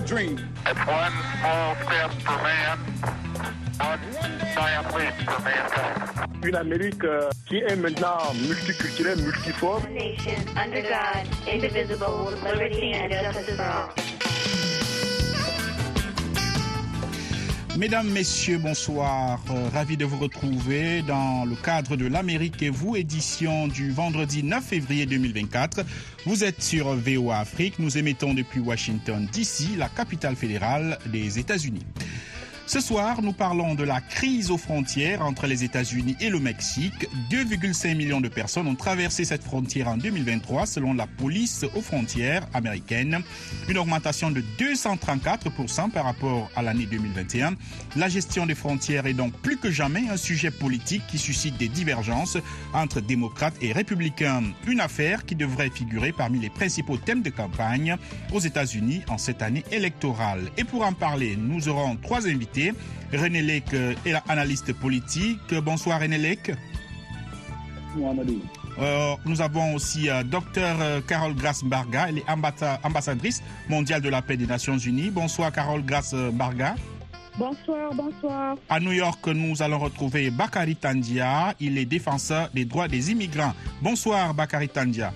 a dream. It's one small step for man, one giant leap for mankind. Une Amérique euh, qui est maintenant multiculturelle, multiforme. nation under God, indivisible, with liberty and justice for all. Mesdames, Messieurs, bonsoir. Euh, ravi de vous retrouver dans le cadre de l'Amérique et vous, édition du vendredi 9 février 2024. Vous êtes sur VOA Afrique. Nous émettons depuis Washington, D.C., la capitale fédérale des États-Unis. Ce soir, nous parlons de la crise aux frontières entre les États-Unis et le Mexique. 2,5 millions de personnes ont traversé cette frontière en 2023 selon la police aux frontières américaine. Une augmentation de 234% par rapport à l'année 2021. La gestion des frontières est donc plus que jamais un sujet politique qui suscite des divergences entre démocrates et républicains. Une affaire qui devrait figurer parmi les principaux thèmes de campagne aux États-Unis en cette année électorale. Et pour en parler, nous aurons trois invités. René Lec est analyste politique. Bonsoir René Lec. Euh, nous avons aussi euh, Dr euh, Carole Grace Barga, elle est ambassa- ambassadrice mondiale de la paix des Nations Unies. Bonsoir Carole Grace Barga. Bonsoir, bonsoir. À New York, nous allons retrouver Bakari Tandia, il est défenseur des droits des immigrants. Bonsoir Bakari Tandia.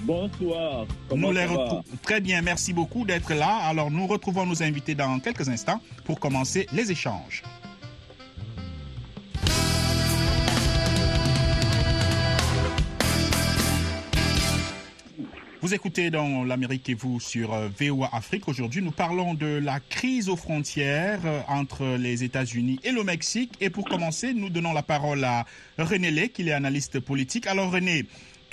Bonsoir. Comment Nous les Très bien, merci beaucoup d'être là. Alors nous retrouvons nos invités dans quelques instants pour commencer les échanges. Vous écoutez dans l'Amérique et vous sur euh, VOA Afrique. Aujourd'hui, nous parlons de la crise aux frontières euh, entre les États-Unis et le Mexique. Et pour commencer, nous donnons la parole à René Lay, qui est analyste politique. Alors René,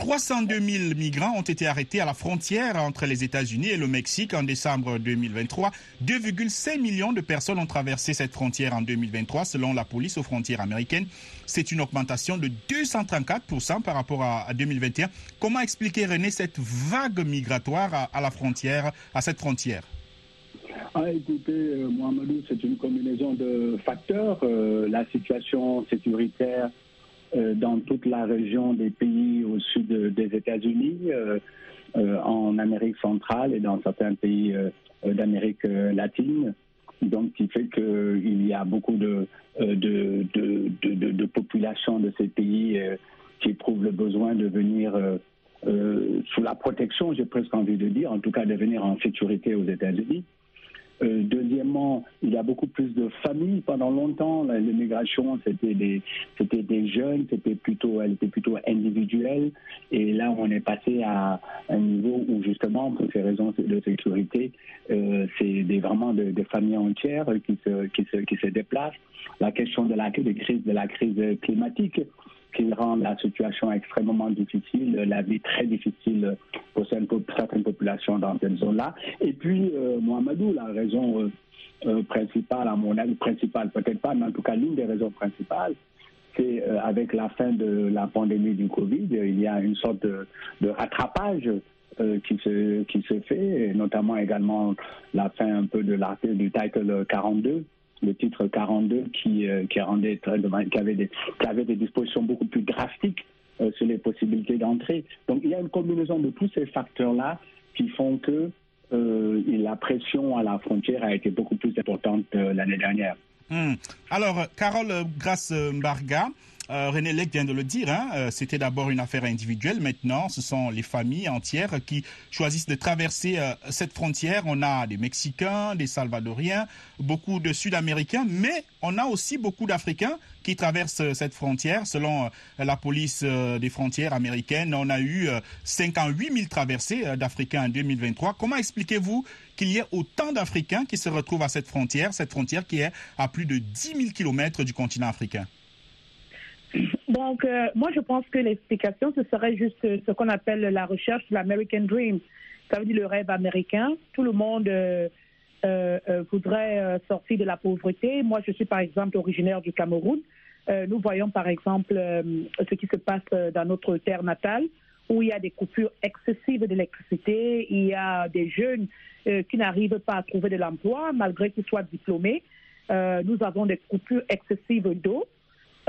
302 000 migrants ont été arrêtés à la frontière entre les États-Unis et le Mexique en décembre 2023. 2,5 millions de personnes ont traversé cette frontière en 2023 selon la police aux frontières américaines. C'est une augmentation de 234% par rapport à à 2021. Comment expliquer, René, cette vague migratoire à, la frontière, à cette frontière? Ah, écoutez, euh, Mohamedou, c'est une combinaison de facteurs. Euh, la situation sécuritaire dans toute la région des pays au sud de- des États-Unis, euh, euh, en Amérique centrale et dans certains pays euh, euh, d'Amérique euh, latine. Donc, qui fait qu'il y a beaucoup de, euh, de, de, de, populations de ces pays euh, qui éprouvent le besoin de venir euh, euh, sous la protection, j'ai presque envie de dire, en tout cas de venir en sécurité aux États-Unis. Euh, deuxièmement, il y a beaucoup plus de familles. Pendant longtemps, l'immigration, c'était des, c'était des jeunes, c'était plutôt, elle était plutôt individuelle. Et là, on est passé à un niveau où, justement, pour ces raisons de sécurité, euh, c'est vraiment de- des familles entières qui se, qui se, qui se déplacent. La question de la, des crises, de la crise climatique qui rend la situation extrêmement difficile, la vie très difficile pour certaines, pop- certaines populations dans cette zone-là. Et puis, euh, Mohamedou, la raison euh, euh, principale, à mon avis, principale peut-être pas, mais en tout cas l'une des raisons principales, c'est avec la fin de la pandémie du Covid, il y a une sorte de, rattrapage qui, se, qui se fait, et notamment également la fin un peu de l'article du title 42 le titre 42 qui, euh, qui, rendait très, qui, avait des, qui avait des dispositions beaucoup plus drastiques euh, sur les possibilités d'entrée. Donc il y a une combinaison de tous ces facteurs-là qui font que euh, la pression à la frontière a été beaucoup plus importante l'année dernière. Hmm. Alors, Carole Grace euh, René Lec vient de le dire, hein, euh, c'était d'abord une affaire individuelle. Maintenant, ce sont les familles entières qui choisissent de traverser euh, cette frontière. On a des Mexicains, des Salvadoriens, beaucoup de Sud-Américains, mais on a aussi beaucoup d'Africains qui traversent cette frontière. Selon la police des frontières américaines, on a eu euh, 58 000 traversées d'Africains en 2023. Comment expliquez-vous qu'il y ait autant d'Africains qui se retrouvent à cette frontière, cette frontière qui est à plus de 10 000 kilomètres du continent africain Donc, euh, moi, je pense que l'explication, ce serait juste euh, ce qu'on appelle la recherche de l'American Dream. Ça veut dire le rêve américain. Tout le monde euh, euh, euh, voudrait euh, sortir de la pauvreté. Moi, je suis, par exemple, originaire du Cameroun. Nous voyons, par exemple, ce qui se passe dans notre terre natale, où il y a des coupures excessives d'électricité. Il y a des jeunes qui n'arrivent pas à trouver de l'emploi, malgré qu'ils soient diplômés. Nous avons des coupures excessives d'eau.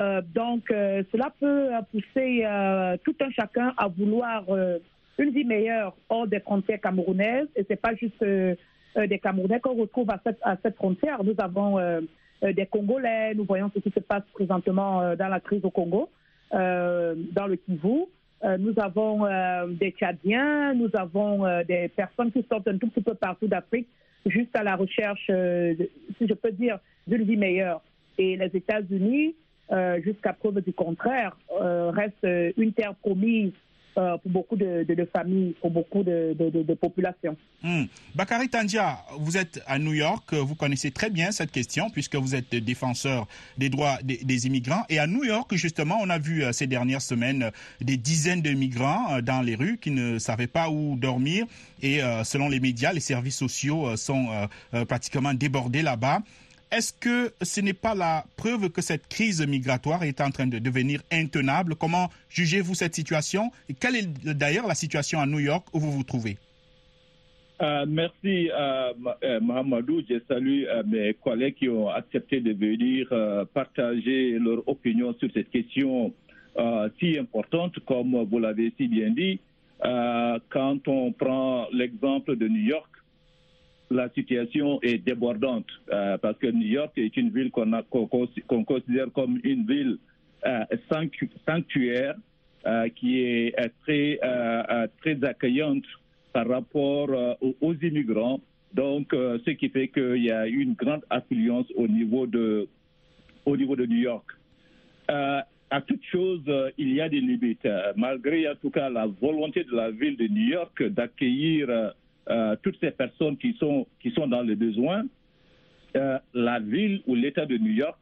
Euh, donc, euh, cela peut pousser euh, tout un chacun à vouloir euh, une vie meilleure hors des frontières camerounaises. Et c'est pas juste euh, des Camerounais qu'on retrouve à cette, à cette frontière. Nous avons des Congolais, nous voyons ce qui se passe présentement dans la crise au Congo, dans le Kivu. Nous avons des Tchadiens, nous avons des personnes qui sortent un tout petit peu partout d'Afrique, juste à la recherche, si je peux dire, d'une vie meilleure. Et les États-Unis, euh, jusqu'à preuve du contraire, euh, restent euh, une terre promise pour beaucoup de, familles, pour beaucoup de, populations. Hmm. Bakary Tandia, vous êtes à New York, vous connaissez très bien cette question puisque vous êtes défenseur des droits des, immigrants. Et à New York, justement, on a vu ces dernières semaines des dizaines de migrants dans les rues qui ne savaient pas où dormir. Et selon les médias, les services sociaux sont pratiquement débordés là-bas. Est-ce que ce n'est pas la preuve que cette crise migratoire est en train de devenir intenable? Comment jugez-vous cette situation? Et quelle est d'ailleurs la situation à New York où vous vous trouvez? Euh, merci euh, Ma- euh. Je salue euh, mes collègues qui ont accepté de venir partager leur opinion sur cette question si importante, comme vous l'avez si bien dit. Quand on prend l'exemple de New York, la situation est débordante euh, parce que New York est une ville qu'on considère comme une ville euh, sanctu- sanctuaire euh, qui est très, très accueillante par rapport aux, immigrants. Donc, ce qui fait qu'il y a une grande affluence au niveau de, au niveau de New York. À toute chose, il y a des limites. Malgré en tout cas la volonté de la ville de New York d'accueillir euh, toutes ces personnes qui sont, qui sont dans le besoin, euh, la ville ou l'État de New York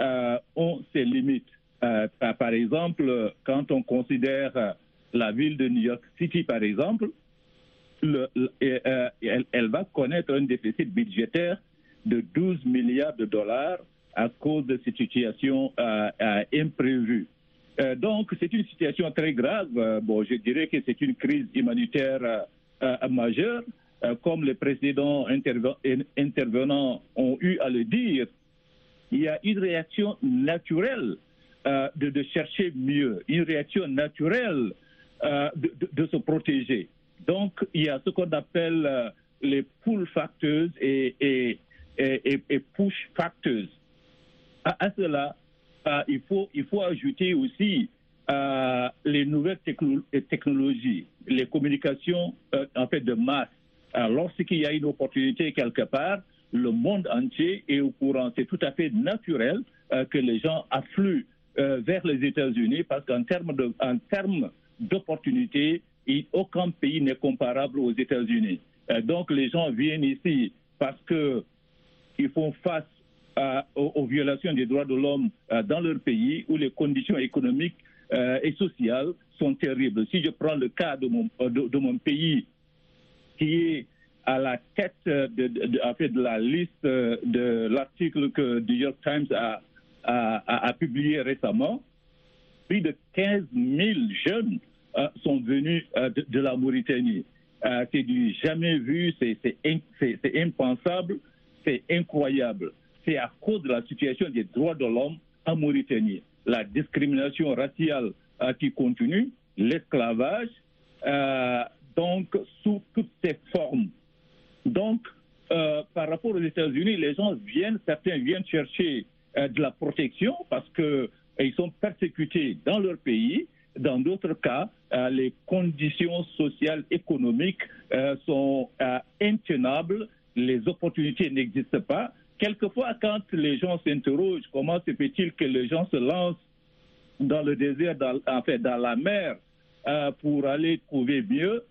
euh, ont ses limites. Par, exemple, quand on considère la ville de New York City, par exemple, le- le- elle, elle va connaître un déficit budgétaire de 12 milliards de dollars à cause de cette situation imprévue. Donc, c'est une situation très grave. Bon, je dirais que c'est une crise humanitaire euh, euh, majeure. Euh, comme les précédents interve- in- intervenants ont eu à le dire, il y a une réaction naturelle euh, de, chercher mieux, une réaction naturelle de, se protéger. Donc, il y a ce qu'on appelle les pull factors et, push factors. À, cela, il faut ajouter aussi euh, les nouvelles techno- technologies, les communications euh, en fait de masse. Lorsqu'il y a une opportunité quelque part, le monde entier est au courant. C'est tout à fait naturel euh, que les gens affluent vers les États-Unis parce qu'en termes de, d'opportunités, aucun pays n'est comparable aux États-Unis. Donc les gens viennent ici parce que ils font face aux, aux violations des droits de l'homme dans leur pays où les conditions économiques euh, et sociales sont terribles. Si je prends le cas de mon, euh, pays, qui est à la tête de, de- fait, de la liste euh, de l'article que The New York Times a, a- publié récemment, plus de 15 000 jeunes sont venus de, la Mauritanie. C'est du jamais vu, c'est impensable, c'est incroyable. C'est à cause de la situation des droits de l'homme en Mauritanie. La discrimination raciale euh, qui continue, l'esclavage, euh, donc sous toutes ses formes. Donc, euh, par rapport aux États-Unis, les gens viennent, certains viennent chercher de la protection parce que euh, ils sont persécutés dans leur pays. Dans d'autres cas, les conditions sociales, économiques sont intenables, les opportunités n'existent pas. Quelquefois, quand les gens s'interrogent comment se fait-il que les gens se lancent dans le désert, dans, en fait, dans la mer, euh, pour aller trouver mieux,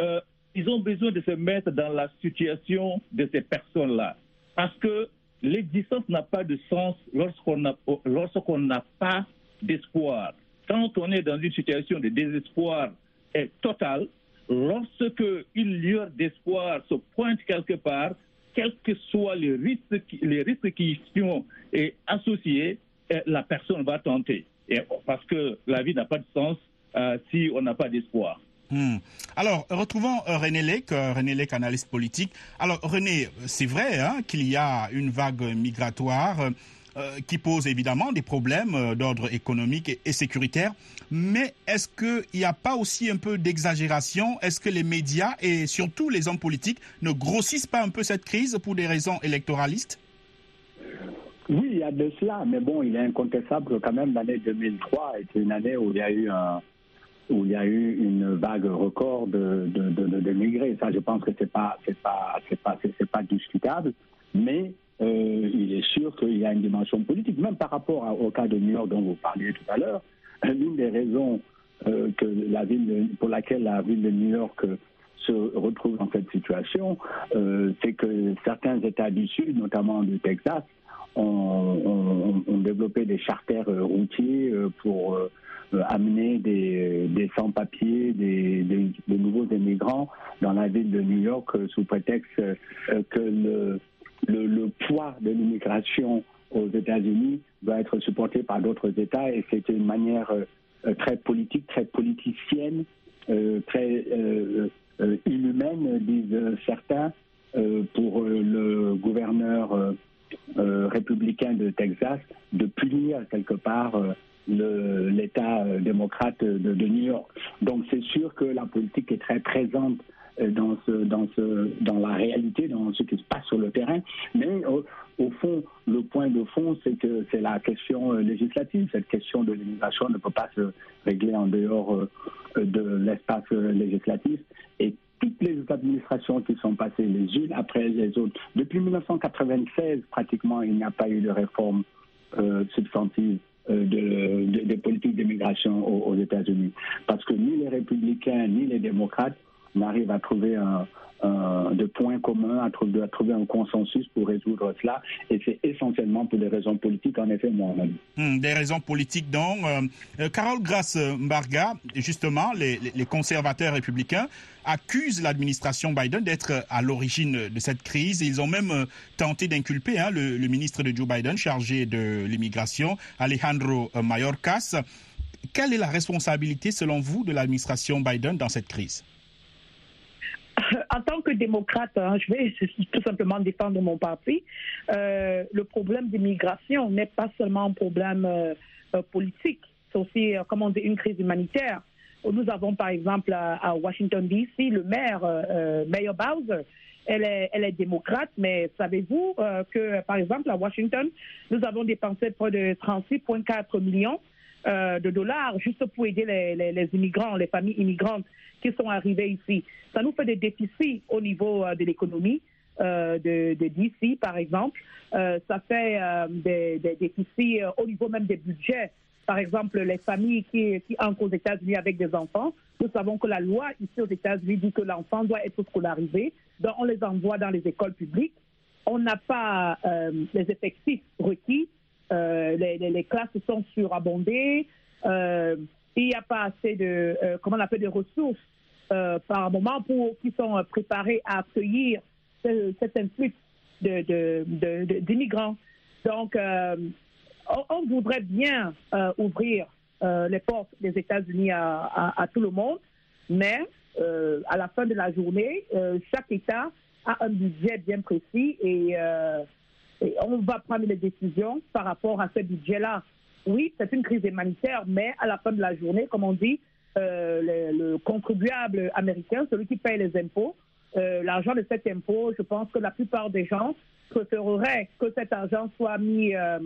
euh, ils ont besoin de se mettre dans la situation de ces personnes-là. Parce que l'existence n'a pas de sens lorsqu'on n'a pas d'espoir. Quand on est dans une situation de désespoir total, lorsque une lueur d'espoir se pointe quelque part, quels que soient les risques, les risques qui sont associés, eh, la personne va tenter. Parce que la vie n'a pas de sens euh, si on n'a pas d'espoir. Hmm. Alors, retrouvons euh, René Lec, euh, René Lec, analyste politique. Alors, René, c'est vrai hein, qu'il y a une vague migratoire. Euh, qui pose évidemment des problèmes euh, d'ordre économique et, sécuritaire. Mais est-ce qu'il n'y a pas aussi un peu d'exagération? Est-ce que les médias et surtout les hommes politiques ne grossissent pas un peu cette crise pour des raisons électoralistes? Oui, il y a de cela, mais bon, il est incontestable que quand même l'année 2003 était une année où il y a eu où il y a eu une vague record de, de, de, migrés. Ça, je pense que c'est pas, c'est pas, c'est pas, c'est pas discutable. Mais euh, il est sûr qu'il y a une dimension politique, même par rapport au cas de New York dont vous parliez tout à l'heure. L'une des raisons euh, que la ville pour laquelle la ville de New York euh, se retrouve dans cette situation, euh, c'est que certains États du Sud, notamment du Texas, ont, développé des charters euh, routiers euh, pour euh, euh, amener des, sans-papiers, des, des- nouveaux immigrants dans la ville de New York euh, sous prétexte euh, que le, le, poids de l'immigration aux États-Unis doit être supporté par d'autres États et c'était une manière euh, très politique, très politicienne, euh, très euh, inhumaine, disent certains, pour le gouverneur républicain de Texas de punir quelque part l'État démocrate de, New York. Donc c'est sûr que la politique est très présente dans, ce, dans, la réalité, dans ce qui se passe sur le terrain. Mais au, au fond, le point de fond, c'est que c'est la question euh, législative. Cette question de l'immigration ne peut pas se régler en dehors euh, de l'espace euh, législatif. Et toutes les administrations qui sont passées les unes après les autres, depuis 1996, pratiquement, il n'y a pas eu de réforme euh, substantive euh, de, de- des politiques d'immigration aux États-Unis. Parce que ni les républicains ni les démocrates n'arrivent à trouver un, de points communs, à trouver, un consensus pour résoudre cela. Et c'est essentiellement pour des raisons politiques, en effet, moi, Hmm, Des raisons politiques, donc. Euh, euh, Carole Grasse-Mbarga, justement, les, conservateurs républicains accusent l'administration Biden d'être à l'origine de cette crise. Ils ont même euh, tenté d'inculper hein, le, le ministre de Joe Biden chargé de l'immigration, Alejandro euh, Mayorkas. Quelle est la responsabilité, selon vous, de l'administration Biden dans cette crise? En tant que démocrate, hein, je vais tout simplement défendre mon parti. Euh, le problème d'immigration n'est pas seulement un problème euh, euh, politique, c'est aussi, euh, comme on dit, une crise humanitaire. Nous avons par exemple à, Washington DC le maire, Mayor Bowser. Elle est, démocrate, mais savez-vous que par exemple à Washington, nous avons dépensé près de 36,4 millions euh, de dollars juste pour aider les, les, immigrants, les familles immigrantes qui sont arrivées ici. Ça nous fait des déficits au niveau euh, de l'économie euh, de, de DC, par exemple. Euh, ça fait des, déficits au niveau même des budgets. Par exemple, les familles qui, qui entrent aux États-Unis avec des enfants, nous savons que la loi ici aux États-Unis dit que l'enfant doit être scolarisé, donc on les envoie dans les écoles publiques. On n'a pas les effectifs requis, euh, les, les, les classes sont surabondées, euh, il n'y a pas assez de, euh, comment on appelle, de ressources euh, par moment pour qui sont euh, préparés à accueillir ce- cet influx de, de, de- de- d'immigrants. Donc, euh, on, on voudrait bien ouvrir les portes des États-Unis à, à- à tout le monde, mais à la fin de la journée, chaque État a un budget bien précis et on va prendre les décisions par rapport à ce budget-là. Oui, c'est une crise humanitaire, mais à la fin de la journée, comme on dit, euh, le, le contribuable américain, celui qui paye les impôts, euh, l'argent de cet impôt, je pense que la plupart des gens préféreraient que cet argent soit mis euh,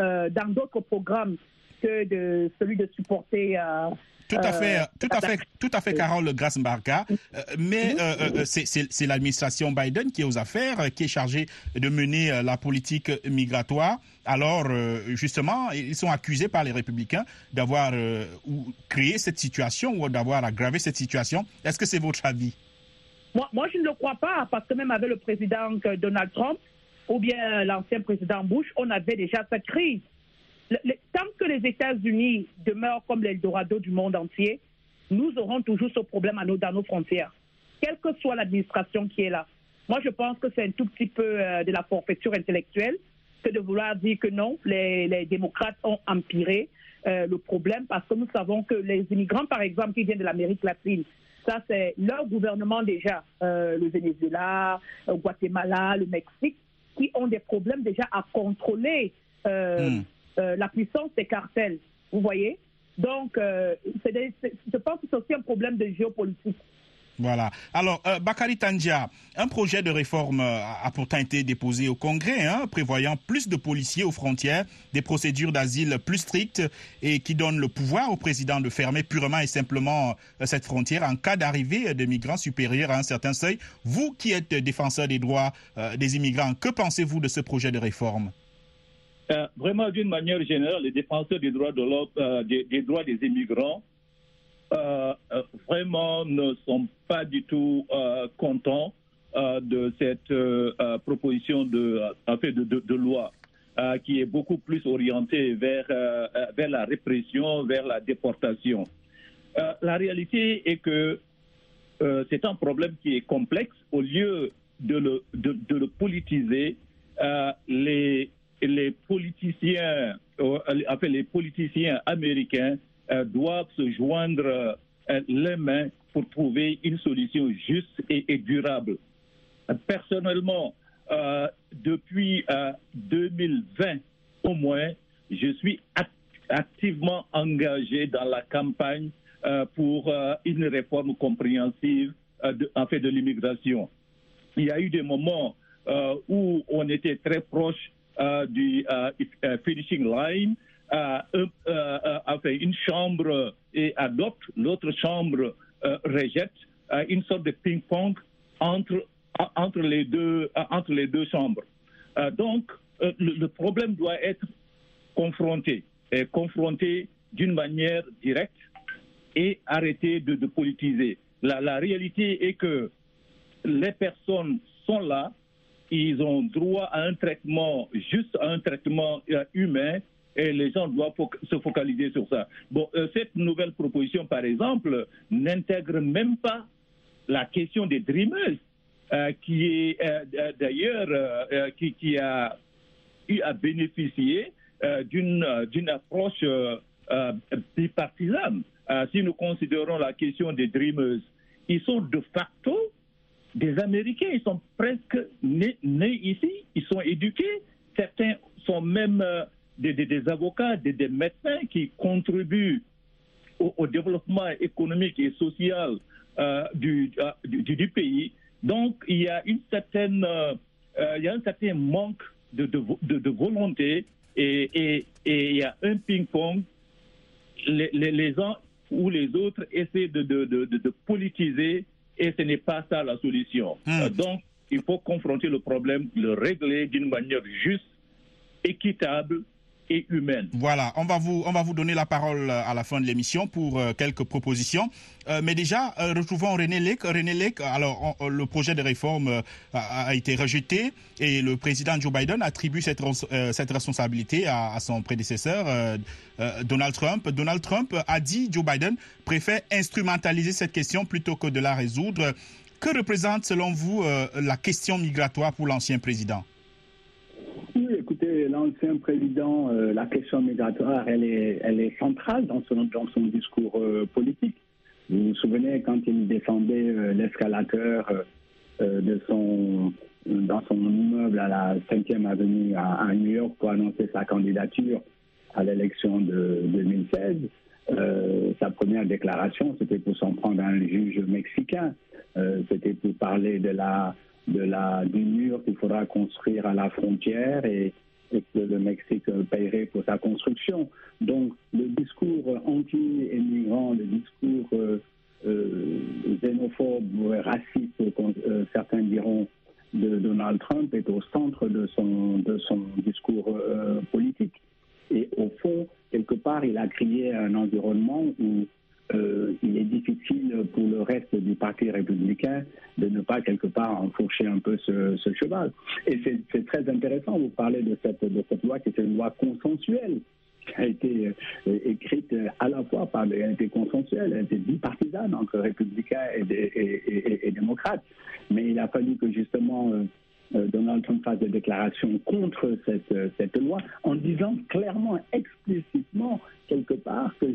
euh, dans d'autres programmes que de celui de supporter. euh, Tout à euh, fait, tout à fait, tout à fait, Carole Grassmbarga. Euh, mais euh, euh, c'est- l'administration Biden qui est aux affaires, euh, qui est chargée de mener euh, la politique migratoire. Alors, euh, justement, ils sont accusés par les républicains d'avoir euh, créé cette situation ou d'avoir aggravé cette situation. Est-ce que c'est votre avis? Moi, moi, je ne le crois pas, parce que même avec le président Donald Trump ou bien l'ancien président Bush, on avait déjà cette crise. Tant que les États-Unis demeurent comme l'Eldorado du monde entier, nous aurons toujours ce problème à nos, dans nos frontières, quelle que soit l'administration qui est là. Moi, je pense que c'est un tout petit peu euh, de la forfaiture intellectuelle que de vouloir dire que non, les, démocrates ont empiré euh, le problème parce que nous savons que les immigrants, par exemple, qui viennent de l'Amérique latine, ça c'est leur gouvernement déjà, euh, le Venezuela, le Guatemala, le Mexique, qui ont des problèmes déjà à contrôler Hmm. Euh, la puissance des cartels. Vous voyez? Donc, euh, je pense que c'est aussi un problème de géopolitique. Voilà. Alors, euh, Bakary Tandia, un projet de réforme euh, a pourtant été déposé au Congrès, hein, prévoyant plus de policiers aux frontières, des procédures d'asile plus strictes et qui donne le pouvoir au président de fermer purement et simplement cette frontière en cas d'arrivée de migrants supérieurs à un certain seuil. Vous qui êtes défenseur des droits des immigrants, que pensez-vous de ce projet de réforme? Euh, vraiment, d'une manière générale, les défenseurs des droits, euh, des, des droits des immigrants euh, vraiment ne sont pas du tout contents de cette proposition de, de, de- loi qui est beaucoup plus orientée vers, vers la répression, vers la déportation. La réalité est que c'est un problème qui est complexe. Au lieu de le, de, le politiser, les, les politiciens, euh, enfin, les politiciens américains euh, doivent se joindre euh, les mains pour trouver une solution juste et, durable. Personnellement, depuis euh, 2020 au moins, je suis act- activement engagé dans la campagne pour une réforme compréhensive de, en fait, de l'immigration. Il y a eu des moments où on était très proche du euh, euh, finishing line. Euh, euh, euh, enfin, une chambre et adopte, l'autre chambre euh, rejette, euh, une sorte de ping-pong entre, en- entre, les deux, euh, entre les deux chambres. Euh, donc, euh, le, le problème doit être confronté, et confronté d'une manière directe et arrêter de, de politiser. La, la réalité est que les personnes sont là, ils ont droit à un traitement, juste à un traitement euh, humain, et les gens doivent se focaliser sur ça. Bon, euh, cette nouvelle proposition, par exemple, n'intègre même pas la question des dreamers, euh, qui est d'ailleurs qui, qui a eu à bénéficier d'une d'une approche bipartisane. Si nous considérons la question des dreamers, ils sont de facto des Américains, ils sont presque nés, ici, ils sont éduqués, certains sont même euh, des, avocats, des, médecins qui contribuent au, développement économique et social euh, du, euh, du, pays. Donc, il y a une certaine, il y a un certain manque de, de, vo- de- de volonté et, il y a un ping-pong. Les, uns ou les autres essaient de politiser et ce n'est pas ça la solution. Hmm. Euh, donc, il faut confronter le problème, le régler d'une manière juste, équitable et humaine. Voilà, on va vous on va vous donner la parole euh, à la fin de l'émission pour euh, quelques propositions. Euh, mais déjà, retrouvons René Lec. René Lec, alors le projet de réforme a, été rejeté et le président Joe Biden attribue cette, cette responsabilité à, à son prédécesseur Donald Trump. Donald Trump a dit Joe Biden préfère instrumentaliser cette question plutôt que de la résoudre. Que représente selon vous la question migratoire pour l'ancien président? L'ancien président, euh, la question migratoire, elle est, centrale dans son, discours euh, politique. Vous vous souvenez quand il défendait euh, l'escalateur euh, de son, dans son immeuble à la 5e avenue à, New York pour annoncer sa candidature à l'élection de 2016. Euh, sa première déclaration, c'était pour s'en prendre à un juge mexicain. C'était pour parler de la, du mur qu'il faudra construire à la frontière et, et que le Mexique paierait pour sa construction. Donc, le discours anti-immigrant, le discours euh, euh, xénophobe, raciste, euh, certains diront, de Donald Trump est au centre de son, de son discours euh, politique. Et au fond, quelque part, il a créé un environnement où euh, il est difficile pour le reste du Parti républicain de ne pas quelque part enfourcher un peu ce, cheval. Et c'est- très intéressant, vous parlez de cette, loi qui est une loi consensuelle qui a été euh, écrite à la fois par elle a été consensuelle, elle a été bipartisane entre républicains et, démocrates. Mais il a fallu que justement euh, euh, Donald Trump fasse des déclarations contre euh, cette loi en disant clairement, explicitement, quelque part, que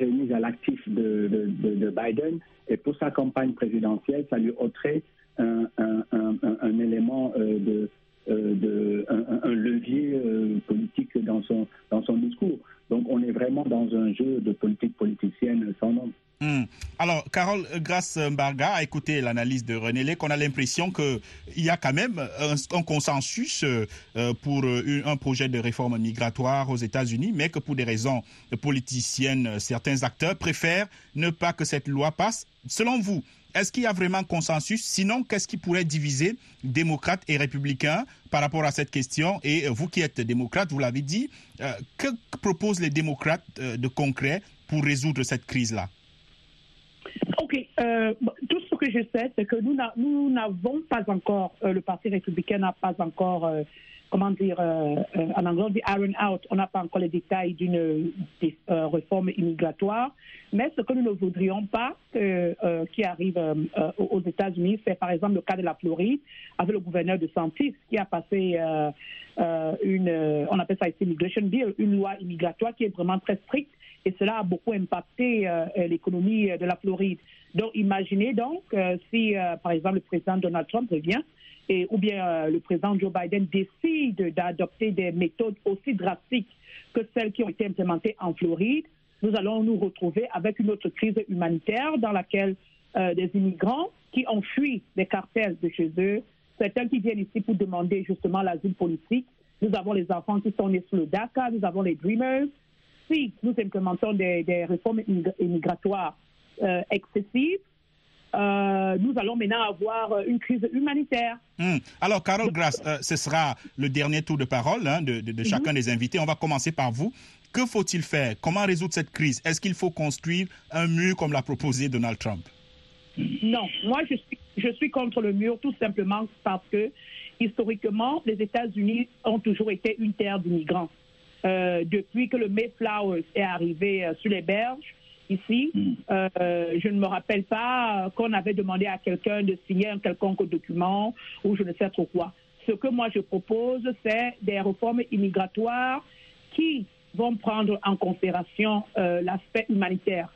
votée, elle serait mise à l'actif de, de- de- de Biden et pour sa campagne présidentielle, ça lui ôterait un, élément euh, euh, de, un, un levier euh, politique dans son, dans son discours. Donc on est vraiment dans un jeu de politique politicienne sans nom. Hmm. Alors, Carole Grasse Mbarga a écouté l'analyse de René Lec. On a l'impression qu'il y a quand même un, un consensus euh, pour euh, un projet de réforme migratoire aux États-Unis, mais que pour des raisons politiciennes, certains acteurs préfèrent ne pas que cette loi passe. Selon vous, est-ce qu'il y a vraiment consensus? Sinon, qu'est-ce qui pourrait diviser démocrates et républicains par rapport à cette question? Et vous qui êtes démocrate, vous l'avez dit, euh, que proposent les démocrates euh, de concret pour résoudre cette crise-là? Euh, tout ce que je sais, c'est que nous n'avons pas encore, euh, le Parti républicain n'a pas encore, euh, comment dire, en anglais, on dit iron out, on n'a pas encore les détails d'une réforme immigratoire. Mais ce que nous ne voudrions pas qui arrive aux États-Unis, c'est par exemple le cas de la Floride, avec le gouverneur de Santis, qui a passé une, on appelle ça ici Immigration Bill, une loi immigratoire qui est vraiment très stricte et cela a beaucoup impacté euh, l'économie de la Floride. Donc, imaginez donc euh, si, euh, par exemple, le président Donald Trump revient et, ou bien le président Joe Biden décide d'adopter des méthodes aussi drastiques que celles qui ont été implémentées en Floride, nous allons nous retrouver avec une autre crise humanitaire dans laquelle des immigrants qui ont fui des cartels de chez eux, certains qui viennent ici pour demander justement l'asile politique. Nous avons les enfants qui sont nés sous le DACA, nous avons les Dreamers, si nous implémentons des, des réformes immigratoires euh, excessives, euh, nous allons maintenant avoir une crise humanitaire. Mmh. Alors, Carole Grasse, euh, ce sera le dernier tour de parole hein, de, de, de, chacun mmh. des invités. On va commencer par vous. Que faut-il faire? Comment résoudre cette crise? Est-ce qu'il faut construire un mur comme l'a proposé Donald Trump? Non, moi je suis, je suis contre le mur tout simplement parce que historiquement, les États-Unis ont toujours été une terre d'immigrants. Euh, depuis que le Mayflower est arrivé euh, sur les berges ici, mm. euh, je ne me rappelle pas qu'on avait demandé à quelqu'un de signer un quelconque document ou je ne sais trop quoi. Ce que moi je propose, c'est des réformes immigratoires qui vont prendre en considération euh, l'aspect humanitaire.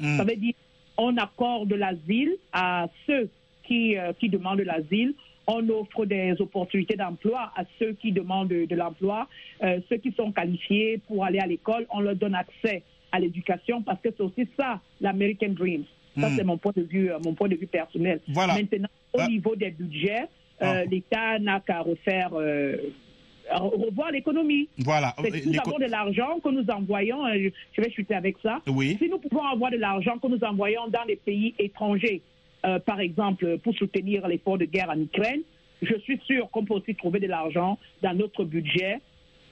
Mm. Ça veut dire on accorde l'asile à ceux qui, euh, qui demandent l'asile on offre des opportunités d'emploi à ceux qui demandent de, de l'emploi, euh, ceux qui sont qualifiés pour aller à l'école, on leur donne accès à l'éducation parce que c'est aussi ça l'American Dream. Ça, Hmm. c'est mon point de vue, euh, mon point de vue personnel. Voilà. Maintenant, au Ah. niveau des budgets, euh, Ah. l'État n'a qu'à refaire, euh, revoir l'économie. Voilà. Nous avons de l'argent que nous envoyons, je- je vais chuter avec ça. Oui. Si nous pouvons avoir de l'argent que nous envoyons dans les pays étrangers, euh, par exemple pour soutenir l'effort de guerre en Ukraine, je suis sûr qu'on peut aussi trouver de l'argent dans notre budget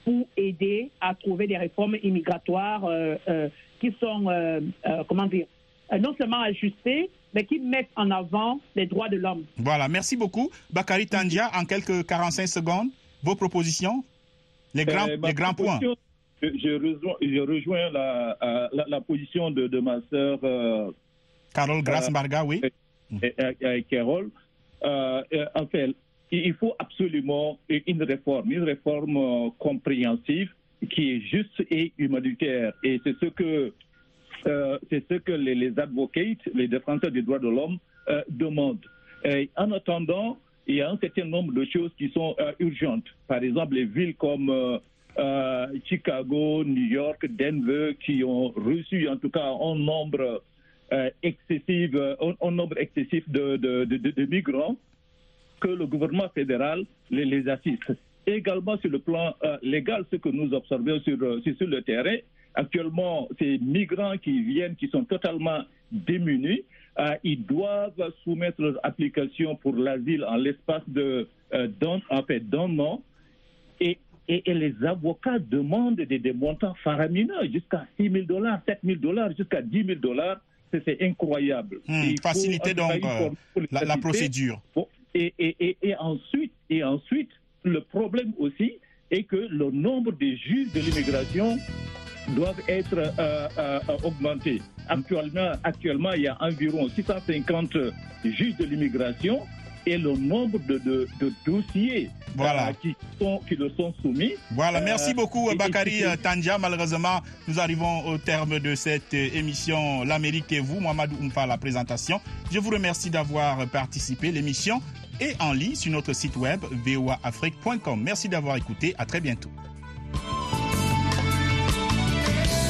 pour aider à trouver des réformes immigratoires euh, euh, qui sont, euh, euh, comment dire, non seulement ajustées, mais qui mettent en avant les droits de l'homme. Voilà, merci beaucoup. Bakary Tandia, en quelques 45 secondes, vos propositions Les grands, Euh, les grands points. Je, je rejoins, je rejoins la, la, la position de, de ma sœur euh, Carole Grasse euh, Mbarga, oui. Et- et Carole. Euh, euh, en fait, il faut absolument une réforme, une réforme euh, compréhensive qui est juste et humanitaire. Et c'est ce que euh, c'est ce que les, les advocates, les défenseurs des droits de l'homme euh, demandent. En attendant, il y a un certain nombre de choses qui sont euh, urgentes. Par exemple, les villes comme euh, euh, Chicago, New York, Denver, qui ont reçu en tout cas un nombre euh, excessif, euh, un, nombre excessif de, de, migrants, que le gouvernement fédéral les, assiste. Également sur le plan euh, légal, ce que nous observons sur, sur, le terrain, actuellement, ces migrants qui viennent, qui sont totalement démunis, ils doivent soumettre leur application pour l'asile en l'espace de euh, d'un en fait, an. Et, et, et les avocats demandent des, des montants faramineux, jusqu'à 6 000 dollars, 7 000 dollars, jusqu'à 10 000 dollars. C'est c'est incroyable. Hmm, faciliter donc euh, la, procédure. Et, et, et, et ensuite, et ensuite, le problème aussi est que le nombre de juges de l'immigration doivent être euh, euh, augmentés. Actuellement, actuellement, il y a environ 650 juges de l'immigration et le nombre de, de, de dossiers Voilà. euh, qui, sont, qui leur sont soumis. Voilà, merci Euh, beaucoup et- Bakary et- euh, Tandja. Malheureusement, nous arrivons au terme de cette émission L'Amérique et vous, Mohamed Oumfa, la présentation. Je vous remercie d'avoir participé. L'émission et en ligne sur notre site web voaafrique.com. Merci d'avoir écouté. À très bientôt.